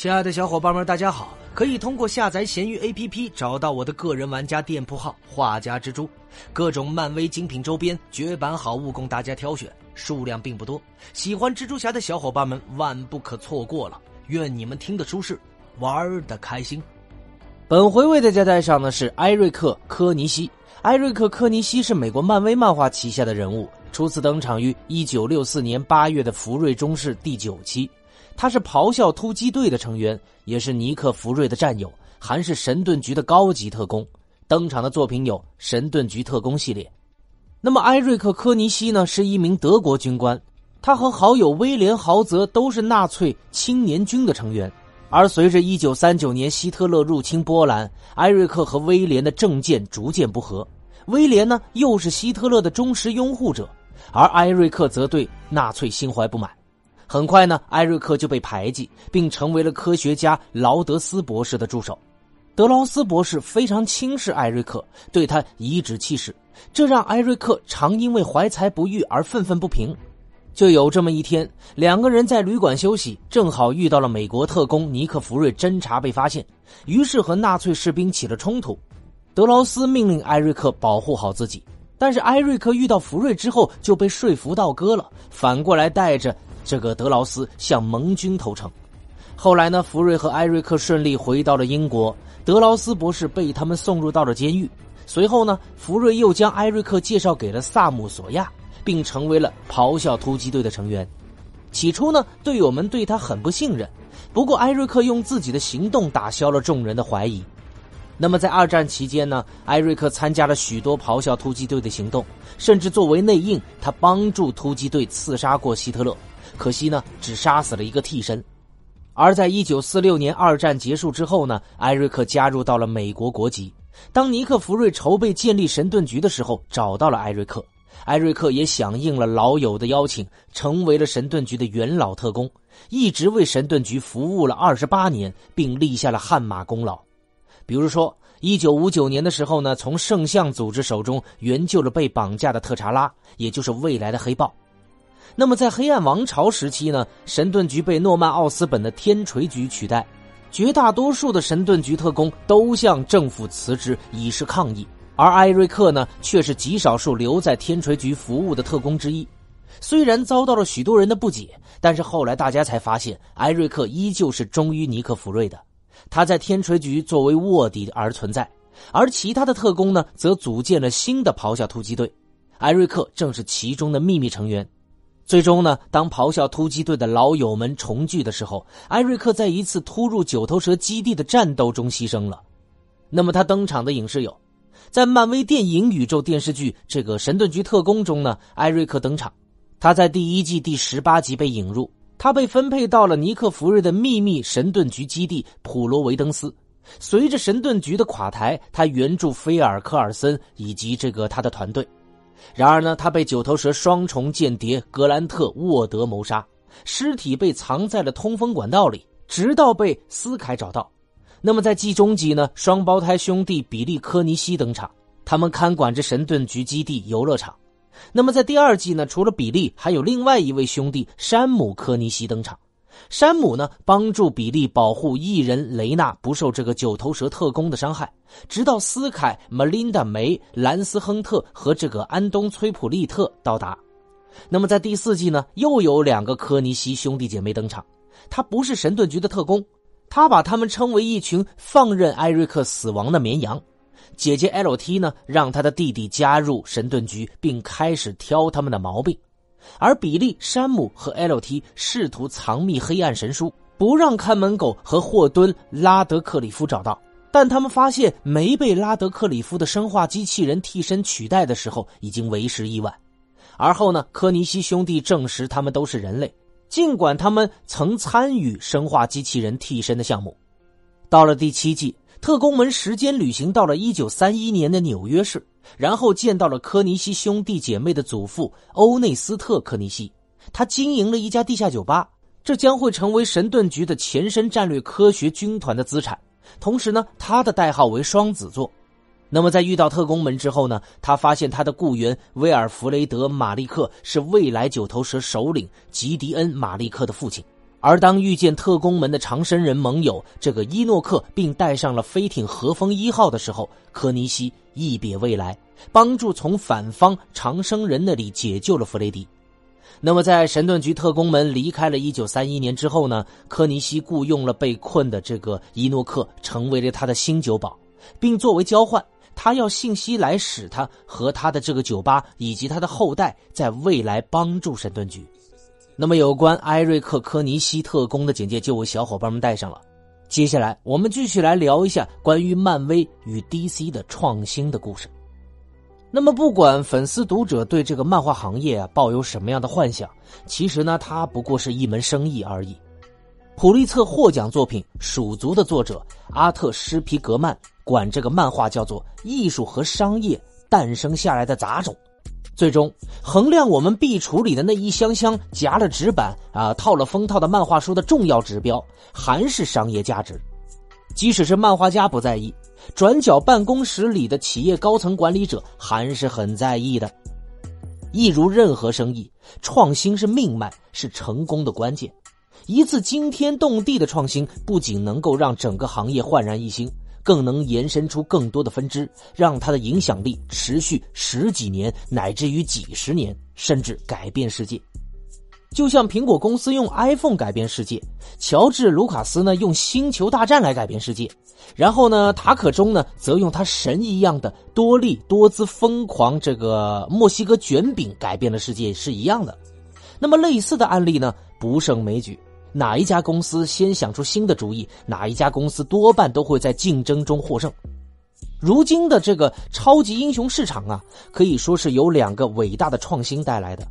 亲爱的小伙伴们，大家好！可以通过下载闲鱼 APP 找到我的个人玩家店铺号“画家蜘蛛”，各种漫威精品周边、绝版好物供大家挑选，数量并不多。喜欢蜘蛛侠的小伙伴们万不可错过了！愿你们听得舒适，玩的开心。本回为大家带上的是艾瑞克·科尼西。艾瑞克·科尼西是美国漫威漫画旗下的人物，初次登场于1964年8月的福瑞中士第九期。他是咆哮突击队的成员，也是尼克·福瑞的战友，还是神盾局的高级特工。登场的作品有《神盾局特工》系列。那么，艾瑞克·科尼西呢，是一名德国军官，他和好友威廉·豪泽都是纳粹青年军的成员。而随着1939年希特勒入侵波兰，艾瑞克和威廉的政见逐渐不合。威廉呢，又是希特勒的忠实拥护者，而艾瑞克则对纳粹心怀不满。很快呢，艾瑞克就被排挤，并成为了科学家劳德斯博士的助手。德劳斯博士非常轻视艾瑞克，对他颐指气使，这让艾瑞克常因为怀才不遇而愤愤不平。就有这么一天，两个人在旅馆休息，正好遇到了美国特工尼克·福瑞侦查被发现，于是和纳粹士兵起了冲突。德劳斯命令艾瑞克保护好自己，但是艾瑞克遇到福瑞之后就被说服倒戈了，反过来带着。这个德劳斯向盟军投诚，后来呢，福瑞和艾瑞克顺利回到了英国，德劳斯博士被他们送入到了监狱。随后呢，福瑞又将艾瑞克介绍给了萨姆索亚，并成为了咆哮突击队的成员。起初呢，队友们对他很不信任，不过艾瑞克用自己的行动打消了众人的怀疑。那么在二战期间呢，艾瑞克参加了许多咆哮突击队的行动，甚至作为内应，他帮助突击队刺杀过希特勒。可惜呢，只杀死了一个替身。而在一九四六年二战结束之后呢，艾瑞克加入到了美国国籍。当尼克·福瑞筹备建立神盾局的时候，找到了艾瑞克。艾瑞克也响应了老友的邀请，成为了神盾局的元老特工，一直为神盾局服务了二十八年，并立下了汗马功劳。比如说，一九五九年的时候呢，从圣像组织手中援救了被绑架的特查拉，也就是未来的黑豹。那么，在黑暗王朝时期呢，神盾局被诺曼奥斯本的天锤局取代，绝大多数的神盾局特工都向政府辞职以示抗议，而艾瑞克呢，却是极少数留在天锤局服务的特工之一。虽然遭到了许多人的不解，但是后来大家才发现，艾瑞克依旧是忠于尼克·弗瑞的，他在天锤局作为卧底而存在，而其他的特工呢，则组建了新的咆哮突击队，艾瑞克正是其中的秘密成员。最终呢，当咆哮突击队的老友们重聚的时候，艾瑞克在一次突入九头蛇基地的战斗中牺牲了。那么他登场的影视有，在漫威电影宇宙电视剧《这个神盾局特工》中呢，艾瑞克登场。他在第一季第十八集被引入，他被分配到了尼克·弗瑞的秘密神盾局基地普罗维登斯。随着神盾局的垮台，他援助菲尔·科尔森以及这个他的团队。然而呢，他被九头蛇双重间谍格兰特·沃德谋杀，尸体被藏在了通风管道里，直到被斯凯找到。那么在季中集呢，双胞胎兄弟比利·科尼西登场，他们看管着神盾局基地游乐场。那么在第二季呢，除了比利，还有另外一位兄弟山姆·科尼西登场。山姆呢，帮助比利保护艺人雷娜不受这个九头蛇特工的伤害，直到斯凯、玛琳达·梅、兰斯·亨特和这个安东·崔普利特到达。那么在第四季呢，又有两个科尼西兄弟姐妹登场。他不是神盾局的特工，他把他们称为一群放任艾瑞克死亡的绵羊。姐姐 L.T 呢，让他的弟弟加入神盾局，并开始挑他们的毛病。而比利、山姆和 L.T 试图藏匿黑暗神书，不让看门狗和霍敦·拉德克里夫找到。但他们发现没被拉德克里夫的生化机器人替身取代的时候，已经为时已晚。而后呢，科尼西兄弟证实他们都是人类，尽管他们曾参与生化机器人替身的项目。到了第七季。特工们时间旅行到了一九三一年的纽约市，然后见到了科尼西兄弟姐妹的祖父欧内斯特·科尼西。他经营了一家地下酒吧，这将会成为神盾局的前身战略科学军团的资产。同时呢，他的代号为双子座。那么在遇到特工们之后呢，他发现他的雇员威尔弗雷德·马利克是未来九头蛇首领吉迪恩·马利克的父亲。而当遇见特工们的长生人盟友这个伊诺克，并带上了飞艇和风一号的时候，科尼西一别未来，帮助从反方长生人那里解救了弗雷迪。那么，在神盾局特工们离开了一九三一年之后呢？科尼西雇佣了被困的这个伊诺克，成为了他的新酒保，并作为交换，他要信息来使他和他的这个酒吧以及他的后代在未来帮助神盾局。那么，有关艾瑞克·科尼西特工的简介就为小伙伴们带上了。接下来，我们继续来聊一下关于漫威与 DC 的创新的故事。那么，不管粉丝读者对这个漫画行业抱有什么样的幻想，其实呢，它不过是一门生意而已。普利策获奖作品《鼠族》的作者阿特·施皮格曼管这个漫画叫做“艺术和商业诞生下来的杂种”。最终，衡量我们壁橱里的那一箱箱夹了纸板啊、套了封套的漫画书的重要指标，还是商业价值。即使是漫画家不在意，转角办公室里的企业高层管理者还是很在意的。一如任何生意，创新是命脉，是成功的关键。一次惊天动地的创新，不仅能够让整个行业焕然一新。更能延伸出更多的分支，让它的影响力持续十几年，乃至于几十年，甚至改变世界。就像苹果公司用 iPhone 改变世界，乔治·卢卡斯呢用《星球大战》来改变世界，然后呢塔可中呢则用他神一样的多利多姿疯狂这个墨西哥卷饼改变了世界是一样的。那么类似的案例呢不胜枚举。哪一家公司先想出新的主意，哪一家公司多半都会在竞争中获胜。如今的这个超级英雄市场啊，可以说是由两个伟大的创新带来的，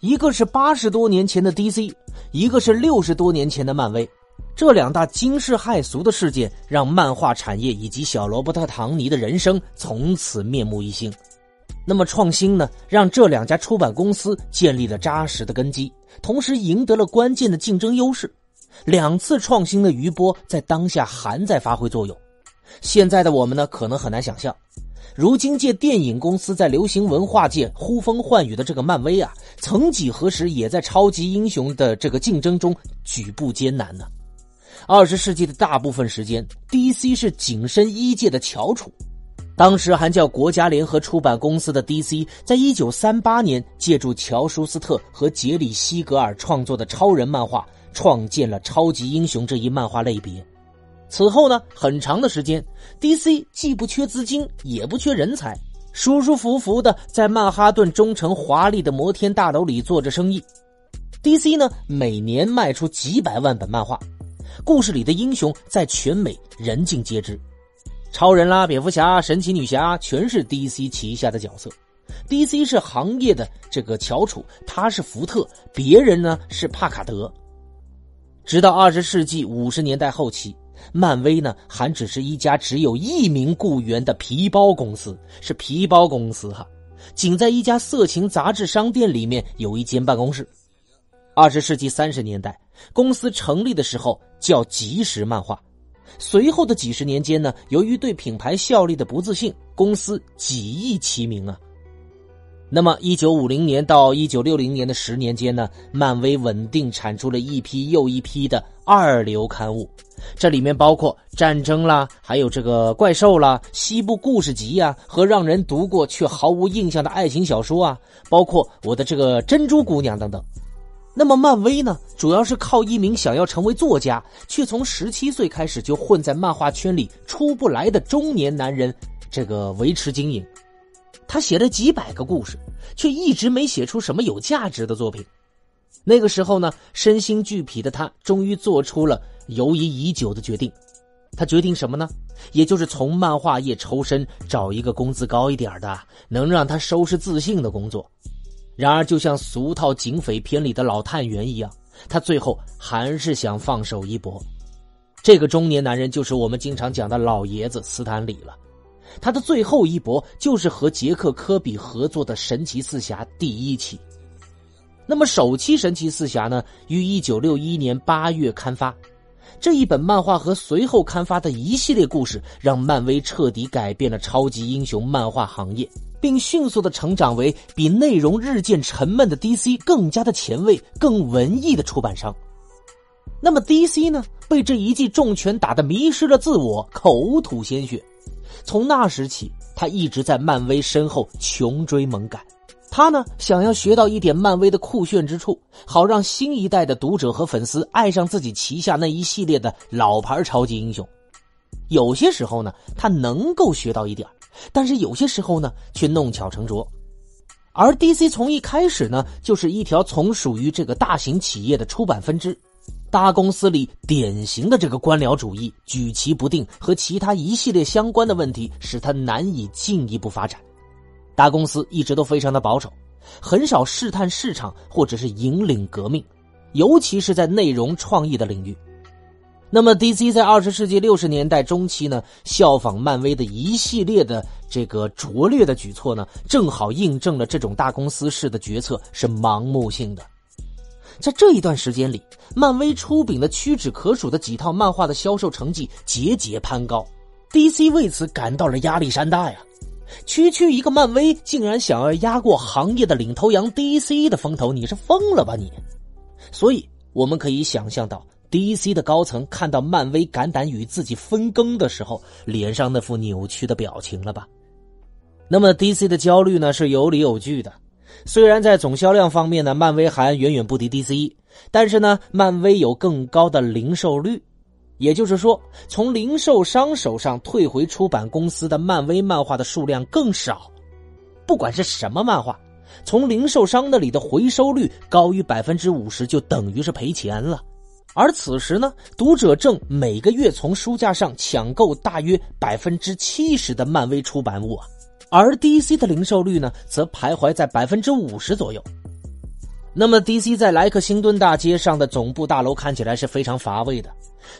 一个是八十多年前的 DC，一个是六十多年前的漫威。这两大惊世骇俗的事件，让漫画产业以及小罗伯特·唐尼的人生从此面目一新。那么创新呢，让这两家出版公司建立了扎实的根基，同时赢得了关键的竞争优势。两次创新的余波在当下还在发挥作用。现在的我们呢，可能很难想象，如今借电影公司在流行文化界呼风唤雨的这个漫威啊，曾几何时也在超级英雄的这个竞争中举步艰难呢？二十世纪的大部分时间，DC 是紧身衣界的翘楚。当时还叫国家联合出版公司的 DC，在一九三八年借助乔舒斯特和杰里西格尔创作的超人漫画，创建了超级英雄这一漫画类别。此后呢，很长的时间，DC 既不缺资金，也不缺人才，舒舒服服的在曼哈顿中城华丽的摩天大楼里做着生意。DC 呢，每年卖出几百万本漫画，故事里的英雄在全美人尽皆知。超人啦，蝙蝠侠、神奇女侠，全是 DC 旗下的角色。DC 是行业的这个翘楚，他是福特，别人呢是帕卡德。直到二十世纪五十年代后期，漫威呢还只是一家只有一名雇员的皮包公司，是皮包公司哈，仅在一家色情杂志商店里面有一间办公室。二十世纪三十年代，公司成立的时候叫即时漫画。随后的几十年间呢，由于对品牌效力的不自信，公司几易其名啊。那么，一九五零年到一九六零年的十年间呢，漫威稳定产出了一批又一批的二流刊物，这里面包括战争啦，还有这个怪兽啦、西部故事集呀，和让人读过却毫无印象的爱情小说啊，包括我的这个珍珠姑娘等等。那么漫威呢，主要是靠一名想要成为作家，却从十七岁开始就混在漫画圈里出不来的中年男人，这个维持经营。他写了几百个故事，却一直没写出什么有价值的作品。那个时候呢，身心俱疲的他，终于做出了犹疑已久的决定。他决定什么呢？也就是从漫画业抽身，找一个工资高一点的，能让他收拾自信的工作。然而，就像俗套警匪片里的老探员一样，他最后还是想放手一搏。这个中年男人就是我们经常讲的老爷子斯坦李了。他的最后一搏就是和杰克·科比合作的《神奇四侠》第一期。那么，首期《神奇四侠》呢，于一九六一年八月刊发。这一本漫画和随后刊发的一系列故事，让漫威彻底改变了超级英雄漫画行业。并迅速的成长为比内容日渐沉闷的 DC 更加的前卫、更文艺的出版商。那么 DC 呢，被这一记重拳打得迷失了自我，口吐鲜血。从那时起，他一直在漫威身后穷追猛赶。他呢，想要学到一点漫威的酷炫之处，好让新一代的读者和粉丝爱上自己旗下那一系列的老牌超级英雄。有些时候呢，他能够学到一点但是有些时候呢，却弄巧成拙。而 DC 从一开始呢，就是一条从属于这个大型企业的出版分支，大公司里典型的这个官僚主义、举棋不定和其他一系列相关的问题，使他难以进一步发展。大公司一直都非常的保守，很少试探市场或者是引领革命，尤其是在内容创意的领域。那么，DC 在二十世纪六十年代中期呢，效仿漫威的一系列的这个拙劣的举措呢，正好印证了这种大公司式的决策是盲目性的。在这一段时间里，漫威出品的屈指可数的几套漫画的销售成绩节节攀高，DC 为此感到了压力山大呀。区区一个漫威，竟然想要压过行业的领头羊 DC 的风头，你是疯了吧你？所以我们可以想象到。DC 的高层看到漫威敢胆与自己分羹的时候，脸上那副扭曲的表情了吧？那么 DC 的焦虑呢是有理有据的。虽然在总销量方面呢，漫威还远远不敌 DC，但是呢，漫威有更高的零售率，也就是说，从零售商手上退回出版公司的漫威漫画的数量更少。不管是什么漫画，从零售商那里的回收率高于百分之五十，就等于是赔钱了。而此时呢，读者正每个月从书架上抢购大约百分之七十的漫威出版物啊，而 DC 的零售率呢，则徘徊在百分之五十左右。那么，DC 在莱克星敦大街上的总部大楼看起来是非常乏味的，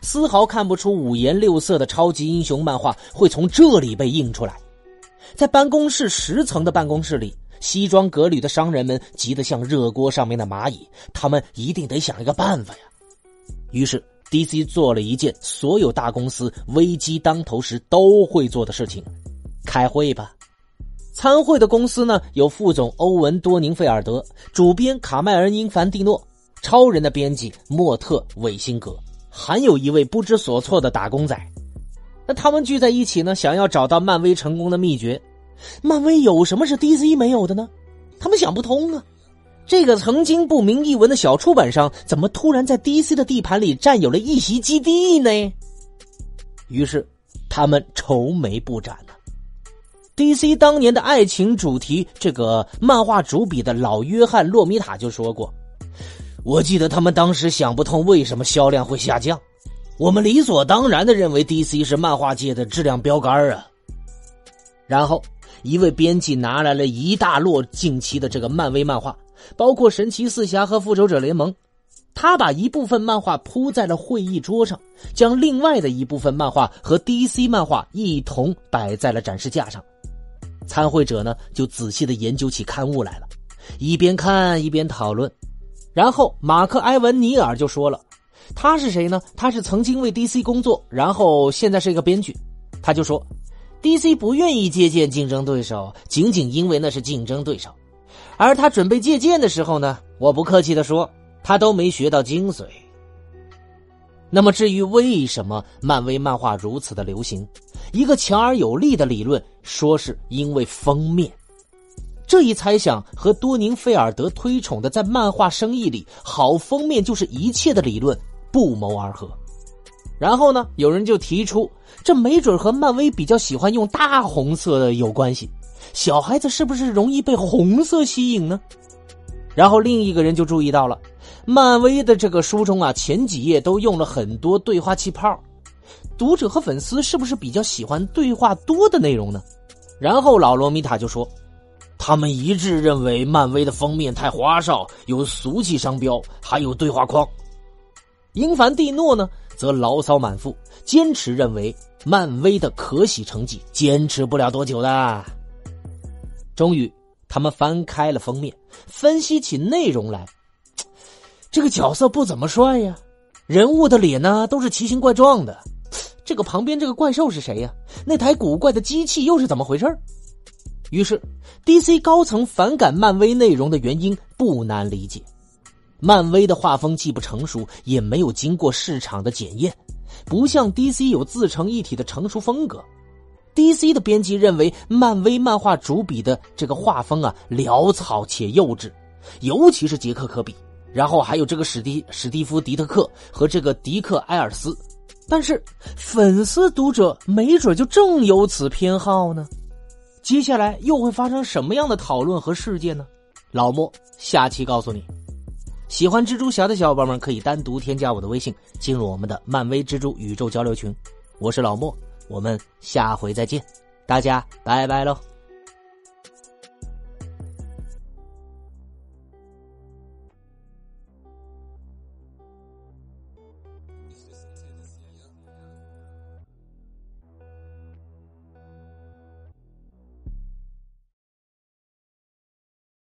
丝毫看不出五颜六色的超级英雄漫画会从这里被印出来。在办公室十层的办公室里，西装革履的商人们急得像热锅上面的蚂蚁，他们一定得想一个办法呀。于是，DC 做了一件所有大公司危机当头时都会做的事情：开会吧。参会的公司呢，有副总欧文·多宁费尔德、主编卡麦尔·因凡蒂诺、超人的编辑莫特·韦辛格，还有一位不知所措的打工仔。那他们聚在一起呢，想要找到漫威成功的秘诀。漫威有什么是 DC 没有的呢？他们想不通啊。这个曾经不明一文的小出版商，怎么突然在 DC 的地盘里占有了一席基地呢？于是，他们愁眉不展了。DC 当年的爱情主题，这个漫画主笔的老约翰·洛米塔就说过：“我记得他们当时想不通为什么销量会下降，我们理所当然的认为 DC 是漫画界的质量标杆啊。”然后，一位编辑拿来了一大摞近期的这个漫威漫画。包括神奇四侠和复仇者联盟，他把一部分漫画铺在了会议桌上，将另外的一部分漫画和 DC 漫画一同摆在了展示架上。参会者呢，就仔细的研究起刊物来了，一边看一边讨论。然后马克·埃文尼尔就说了：“他是谁呢？他是曾经为 DC 工作，然后现在是一个编剧。他就说，DC 不愿意接见竞争对手，仅仅因为那是竞争对手。”而他准备借鉴的时候呢，我不客气的说，他都没学到精髓。那么至于为什么漫威漫画如此的流行，一个强而有力的理论说是因为封面。这一猜想和多宁费尔德推崇的在漫画生意里好封面就是一切的理论不谋而合。然后呢，有人就提出，这没准和漫威比较喜欢用大红色的有关系。小孩子是不是容易被红色吸引呢？然后另一个人就注意到了，漫威的这个书中啊，前几页都用了很多对话气泡，读者和粉丝是不是比较喜欢对话多的内容呢？然后老罗米塔就说，他们一致认为漫威的封面太花哨，有俗气商标，还有对话框。英凡蒂诺呢，则牢骚满腹，坚持认为漫威的可喜成绩坚持不了多久的。终于，他们翻开了封面，分析起内容来。这个角色不怎么帅呀，人物的脸呢都是奇形怪状的。这个旁边这个怪兽是谁呀？那台古怪的机器又是怎么回事于是，DC 高层反感漫威内容的原因不难理解。漫威的画风既不成熟，也没有经过市场的检验，不像 DC 有自成一体的成熟风格。DC 的编辑认为，漫威漫画主笔的这个画风啊潦草且幼稚，尤其是杰克·科比，然后还有这个史蒂史蒂夫·迪特克和这个迪克·埃尔斯。但是粉丝读者没准就正有此偏好呢。接下来又会发生什么样的讨论和事件呢？老莫下期告诉你。喜欢蜘蛛侠的小伙伴们可以单独添加我的微信，进入我们的漫威蜘蛛宇宙交流群。我是老莫。我们下回再见，大家拜拜喽。